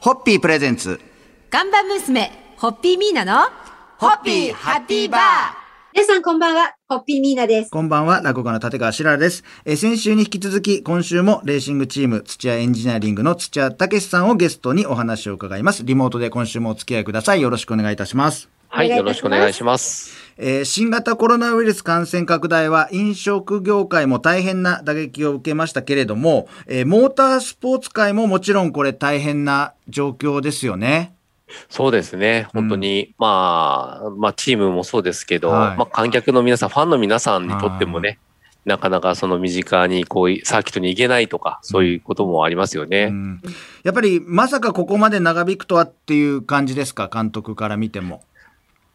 ホッピープレゼンツ。看板娘、ホッピーミーナの、ホッピーハッピーバー。皆さんこんばんは、ホッピーミーナです。こんばんは、落語家の立川しららです。えー先週に引き続き、今週もレーシングチーム土屋エンジニアリングの土屋武さんをゲストにお話を伺います。リモートで今週もお付き合いください。よろしくお願いいたします。はい、よろしくお願いします。えー新型コロナウイルス感染拡大は飲食業界も大変な打撃を受けましたけれども、えーモータースポーツ界ももちろんこれ大変な状況ですよね。そうですね、本当に、まあ、まあ、チームもそうですけど、はいまあ、観客の皆さん、ファンの皆さんにとってもね、なかなかその身近にこう、サーキットに行けないとか、そういうこともありますよね。うんやっぱりまさかここまで長引くとはっていう感じですか、監督から見ても。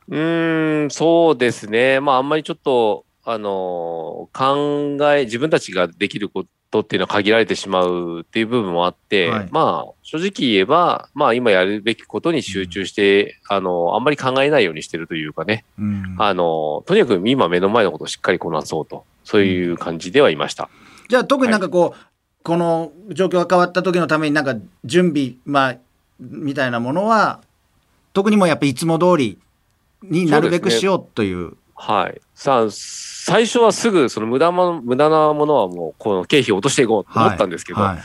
うーん、そうですね。まあ、あんまりちょっと、あの考え、自分たちができることっていうのは限られてしまうっていう部分もあって、はい。まあ、正直言えば、まあ、今やるべきことに集中して、あのあんまり考えないようにしてるというかね、うん。あのとにかく今目の前のことをしっかりこなそうと、そういう感じではいました。じゃあ特になんかこう、この状況が変わった時のためになんか準備、まあ、みたいなものは、特にもうやっぱいつも通りになるべくしようという。はい。さあ、最初はすぐその無駄も無駄なものはもうこの経費を落としていこうと思ったんですけど、はい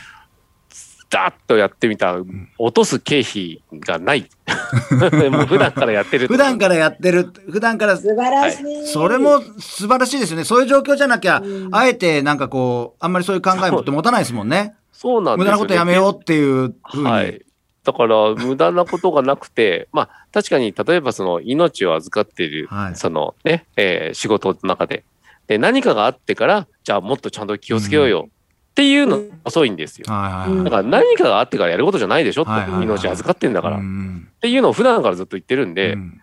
ダーッとやってみたら、落とす経費がない。もう普段からやってる。普段からやってる、普段から、素晴らしい。それも素晴らしいですよね。そういう状況じゃなきゃ、うんあえてなんかこう、あんまりそういう考えもって持たないですもんね。無そうなんですよ、ね。駄なことやめようっていうふうに。はい。だから、無駄なことがなくて、まあ、確かに、例えば、その、命を預かっている、はい。そのね、えー仕事の中で、で、何かがあってから、じゃあ、もっとちゃんと気をつけようよ、っていうの遅いんですよ。だから、何かがあってからやることじゃないでしょ、とはいはいはい。命預かってんだから、うっん。ていうのを普段からずっと言ってるんで、うん。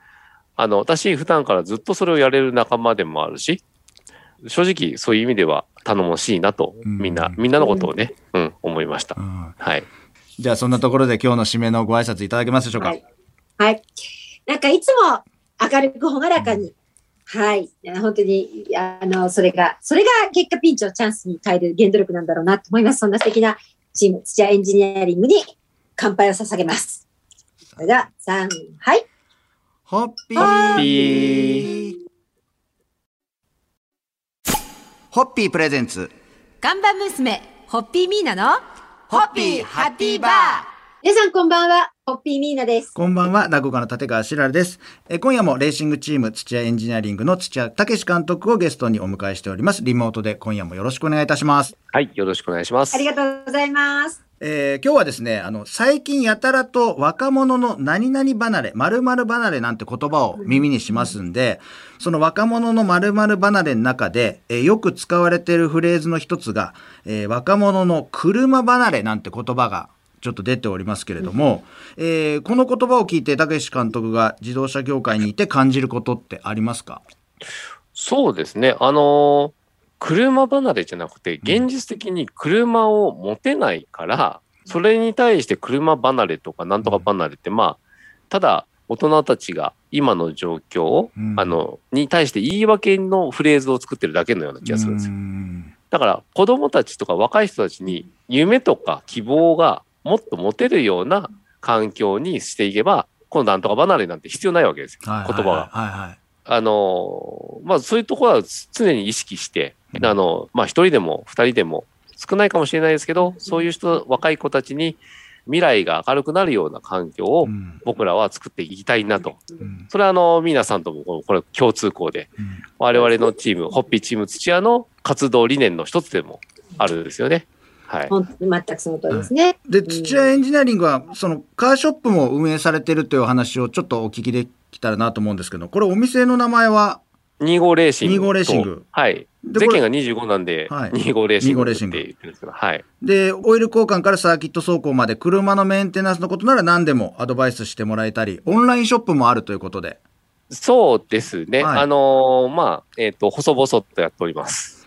あの、私、普段からずっとそれをやれる仲間でもあるし、正直、そういう意味では頼もしいなと、うん。みんな、みんなのことをね、うん、思いました。う。ん。はい。じゃあそんなところで今日の締めのご挨拶いただけますでしょうか？はい。はい。なんかいつも明るく朗らかに、はい。いや本当に、あの、それが、それが結果ピンチをチャンスに変える原動力なんだろうなと思います。そんな素敵なチーム、土屋エンジニアリングに乾杯を捧げます。それでは、3、はい。ホッピー。ホッピーホッピープレゼンツ。看板娘、ホッピーミーナの、ホッピーハッピーバー。皆さんこんばんは、ホッピーミーナです。こんばんは、落語家の立川しららです。えー今夜もレーシングチーム土屋エンジニアリングの土屋武史監督をゲストにお迎えしております。リモートで今夜もよろしくお願いいたします。はい、よろしくお願いします。ありがとうございます。えー今日はですね、あの、最近やたらと若者の何々離れ、〇〇離れなんて言葉を耳にしますんで、その若者の〇〇離れの中で、えーよく使われているフレーズの一つが、えー若者の車離れなんて言葉がちょっと出ておりますけれども、えーこの言葉を聞いて、たけし監督が自動車業界にいて感じることってありますか？そうですね。あの車離れじゃなくて、現実的に車を持てないから、それに対して車離れとかなんとか離れって、まあ、ただ、大人たちが今の状況を、うんあの、に対して言い訳のフレーズを作ってるだけのような気がするんですよ。うんだから、子供たちとか若い人たちに夢とか希望がもっと持てるような環境にしていけば、このなんとか離れなんて必要ないわけですよ。はい言葉が。あの、まあそういうところは常に意識して、うん。あの、まあ一人でも二人でも少ないかもしれないですけど、そういう人、若い子たちに未来が明るくなるような環境をうん。僕らは作っていきたいなと。うん。それはあの、皆さんともここれ共通項で、うん。我々のチーム、ホッピーチーム土屋の活動理念の一つでもあるんですよね。はい。全くその通りですね。で、土屋エンジニアリングは、そのカーショップも運営されてるというお話をちょっとお聞きできたらなと思うんですけど、これお店の名前は、25レーシングと。25レーシングはい。でこれ世間が25なんで、はい25レーシング25レーってシング言ってるんですけど、はい。で、オイル交換からサーキット走行まで車のメンテナンスのことなら何でもアドバイスしてもらえたり、オンラインショップもあるということで。そうですね。はいあのーまあ、えっ、と、細々とやっております。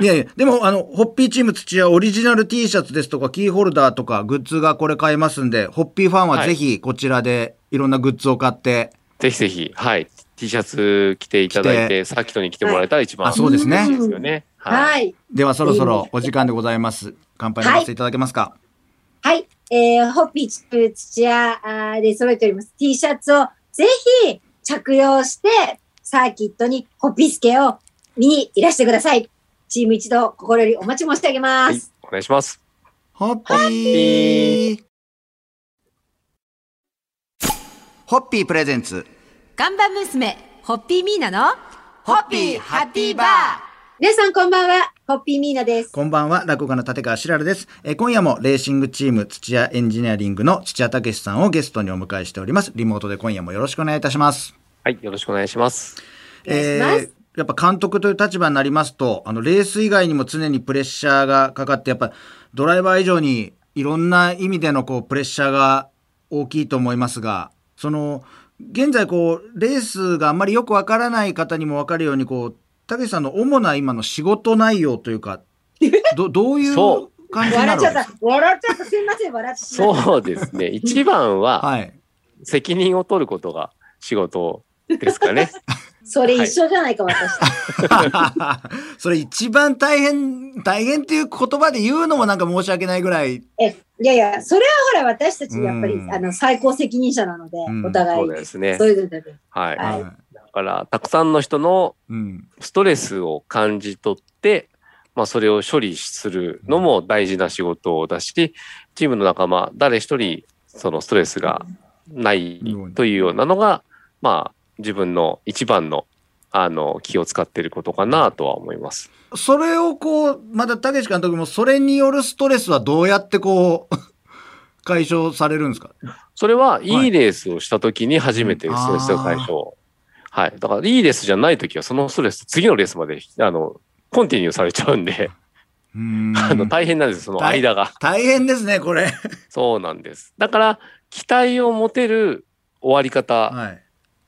いやいや、でも、あの、ホッピーチーム土屋オリジナル T シャツですとか、キーホルダーとか、グッズがこれ買えますんで、ホッピーファンはぜひこちらでいろんなグッズを買って、ぜひぜひ、はい。T シャツ着ていただい着て、サーキットに来てもらえたら一番、あそうですねいいですよね。はい。はい。ではそろそろお時間でございます。乾杯のせていただけますか？はい。えーホッピーチップ土屋あーで揃えております T シャツをぜひ着用して、サーキットにホッピースケを見にいらしてください。チーム一同心よりお待ち申し上げまはいす。、お願いします。ホッピー。ホッピープレゼンツ。看板娘、ホッピーミーナの、ホッピーハッピーバー皆さんこんばんは、ホッピーミーナです。こんばんは、落語家の立川しららです。えー今夜もレーシングチーム土屋エンジニアリングの土屋武さんをゲストにお迎えしております。リモートで今夜もよろしくお願いいたします。はい、よろしくお願いします。お願いしますーやっぱ監督という立場になりますと、あの、レース以外にも常にプレッシャーがかかって、やっぱドライバー以上にいろんな意味でのこう、プレッシャーが大きいと思いますが、その、現在こう、レースがあんまりよくわからない方にもわかるように、こう、たけしさんの主な今の仕事内容というか、ど、どういうそ感じにな笑っちゃったるんですか。笑っちゃった。すいません、笑ってしまった。そうですね。一番ははい。責任を取ることが仕事ですかね。それ一緒じゃないか、私。それ一番大変、大変っていう言葉で言うのもなんか申し訳ないぐらい。え、いやいや、それはほら、私たち、やっぱりう、んあの、最高責任者なので、うんお互いそう。ですねそ。ういうことで。はい。はいだから、たくさんの人のうん。ストレスを感じ取って、まあ、それを処理するのも大事な仕事だし、チームの仲間、誰一人、そのストレスがないというようなのが、まあ、自分の一番の、あの、気を使っていることかなとは思います。それをこう、また、たけし監督も、それによるストレスはどうやってこう、解消されるんですか？それはいいレースをした時に初めてストレスが解消。はい。だから、いいレースじゃない時は、そのストレス、次のレースまで、あの、コンティニューされちゃうんで、うーん あの、大変なんです、その間が。大変ですね、これ。そうなんです。だから、期待を持てる終わり方はい。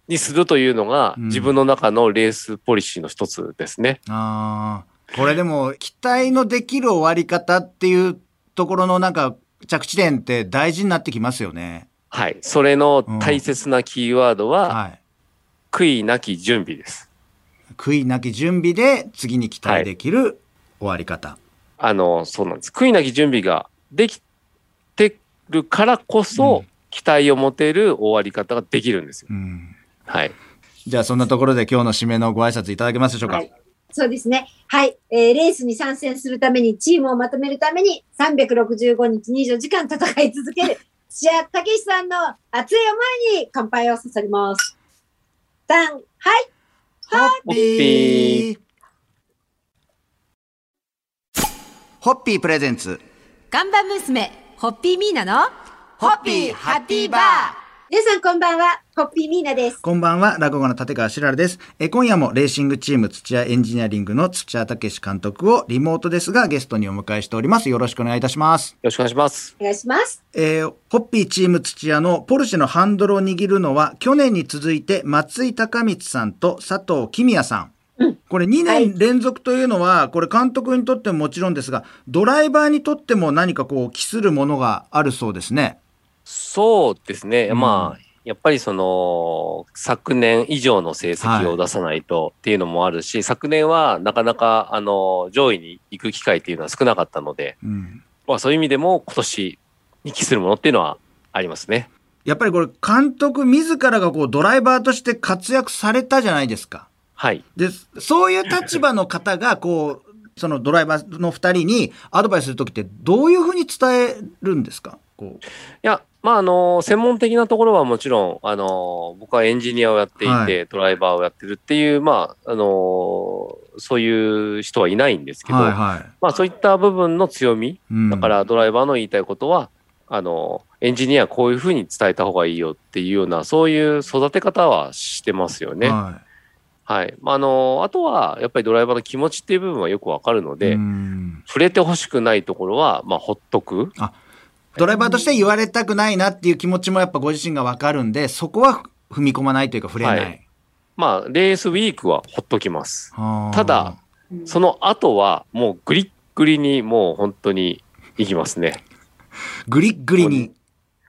にするというのが、うん自分の中のレースポリシーの一つですね。ああ。これでも、期待のできる終わり方っていうところのなんか、着地点って大事になってきますよね。はい。それの大切なキーワードは、はい。悔いなき準備です。悔いなき準備で次に期待できる終わり方。あの、そうなんです。悔いなき準備ができてるからこそ、うん期待を持てる終わり方ができるんですよ。うん。はい。じゃあそんなところで今日の締めのご挨拶いただけますでしょうか？はいそうですね。はい。えーレースに参戦するために、チームをまとめるために、365日24時間戦い続ける、土屋武さんの熱い思いに乾杯をささります。ダン、はい。ホッピー。ホッピープレゼンツ。看板娘、ホッピーミーナの、ホッピーハッピーバー皆さんこんばんは。ホッピーミーナです。こんばんは、落語家の立川しららです。え今夜もレーシングチーム土屋エンジニアリングの土屋武監督をリモートですがゲストにお迎えしております。よろしくお願いいたします。よろしくお願いします。お願いします。えーホッピーチーム土屋のポルシェのハンドルを握るのは去年に続いて松井孝光さんと佐藤公也さん。これ2はい年連続というのは、これ監督にとってももちろんですが、ドライバーにとっても何かこう、期するものがあるそうですね。そうですね。うんまあ、やっぱりその、昨年以上の成績を出さないとっていうのもあるし、昨年はなかなか、あの、上位に行く機会っていうのは少なかったので、うん。まあそういう意味でも今年に期するものっていうのはありますね。やっぱりこれ監督自らがこう、ドライバーとして活躍されたじゃないですか。はい。で、そういう立場の方が、こう、そのドライバーの二人にアドバイスするときってどういうふうに伝えるんですか？こいや、まあ、あの、専門的なところはもちろん、あの、僕はエンジニアをやっていて、はいドライバーをやってるっていう、まあ、あの、そういう人はいないんですけう。ど、はいはい。まあ、そういった部分の強み、うんだからドライバーの言いたいことは、あの、エンジニアはこういうふうに伝えた方がいいよっていうような、そういう育て方はしてますよね。はい。はい。まあ、あの、あとは、やっぱりドライバーの気持ちっていう部分はよくわかるので、うん触れてほしくないところは、まあ、ほっとく。ドライバーとして言われたくないなっていう気持ちもやっぱご自身がわかるんで、そこは踏み込まないというか触れない。はいまあ、レースウィークはほっときます。はあただ、その後は、もうグリッグリに、もう本当に行きますね。グリッグリに。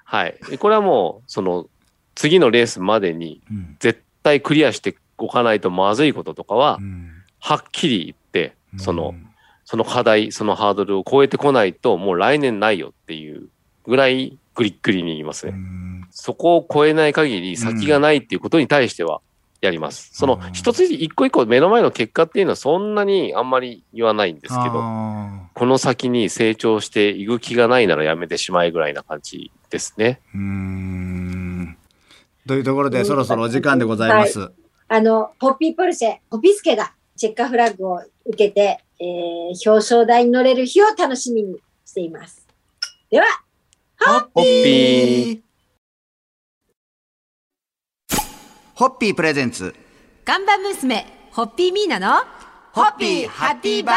はい。これはもう、その、次のレースまでに、うん絶対クリアしておかないとまずいこととかは、うんはっきり言って、そのう、んその課題、そのハードルを超えてこないと、もう来年ないよっていうぐらいグリッグリにいますうね。んそこを超えない限り先がないっていうことに対してはやります。そのうん一つ一個一個目の前の結果っていうのはそんなにあんまり言わないんですけど、あこの先に成長していく気がないならやめてしまえぐらいな感じですね。ーうーんというところでそろそろお時間でございます。あの、ポッピーポルシェ、ポピスケがチェッカーフラッグを受けて、えー表彰台に乗れる日を楽しみにしています。では、ホッホッピー。ホッピープレゼンツ。看板娘、ホッピーミーナの、ホッピーハッピーバー。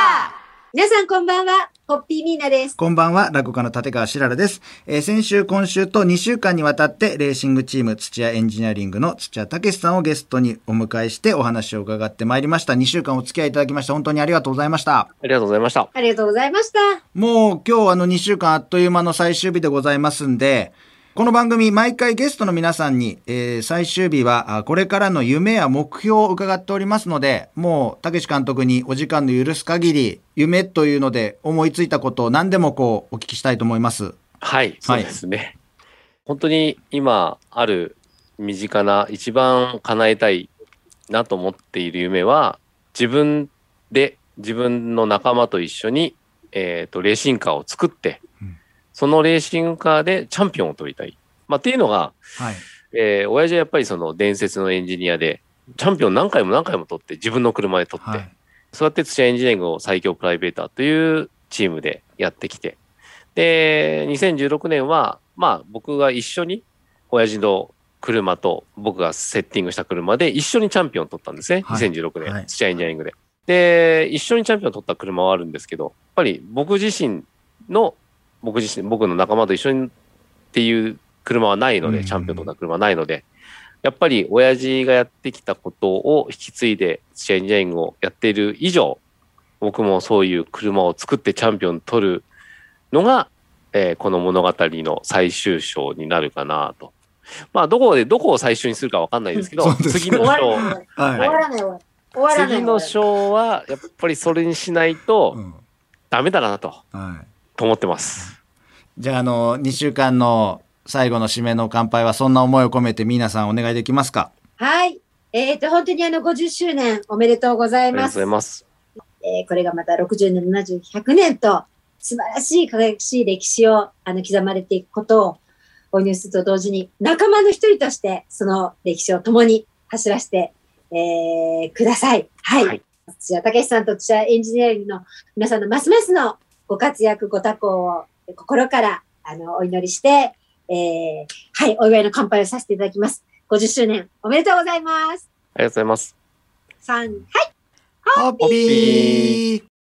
皆さんこんばんは、ホッピーミーナです。こんばんは、落語家の立川しららです。えー先週、今週と2週間にわたって、レーシングチーム土屋エンジニアリングの土屋武さんをゲストにお迎えしてお話を伺ってまいりました。2週間お付き合いいただきまして、本当にありがとうございました。ありがとうございました。ありがとうございました。もう今日あの2週間あっという間の最終日でございますんで、この番組毎回ゲストの皆さんに、えー最終日はあこれからの夢や目標を伺っておりますので、もう、たけし監督にお時間の許す限り、夢というので思いついたことを何でもこうお聞きしたいと思います。はい、そうですね。本当に今ある身近な一番叶えたいなと思っている夢は自分で自分の仲間と一緒に、えー、とレーシングカーを作って、うんそのレーシングカーでチャンピオンを取りたい。まあ、っていうのが、はい。えー、親父はやっぱりその伝説のエンジニアでチャンピオン何回も何回も取って自分の車で取って、はい。そうやって土屋エンジニアリングを最強プライベーターというチームでやってきて、で、2016年は、まあ僕が一緒に、親父の車と僕がセッティングした車で一緒にチャンピオンを取ったんですね。はい2016年、はい土屋エンジニアリングで。で、一緒にチャンピオンを取った車はあるんですけど、やっぱり僕自身の、僕自身、僕の仲間と一緒にっていう車はないので、うんチャンピオン取った車はないので、やっぱり親父がやってきたことを引き継いで土屋エンジニアリングをやっている以上、僕もそういう車を作ってチャンピオン取るのが、えーこの物語の最終章になるかなと。まあ、どこで、どこを最終にするかわかんないですけど 次の章、はい。わらない。終わらない。次の章は、やっぱりそれにしないとうんダメだなと、はい。と思ってます。じゃあ、あの、2週間の最後の締めの乾杯はそんな思いを込めて皆さんお願いできますか？はい。えっ、と、本当にあの、50周年おめでとうございますありがとうござい。ます。えーこれがまた60年、70、100年と、素晴らしい輝かしい歴史をあの刻まれていくことをお祈りすると同時に、仲間の一人として、その歴史を共に走らせて、えーください。はい。はい土屋武さんと土屋エンジニアリングの皆さんのますますのご活躍、ご多幸を心からあのお祈りして、えーはい、お祝いの乾杯をさせていただきます。50周年おめでとうございます。ありがとうございます。3、はい。ホッピー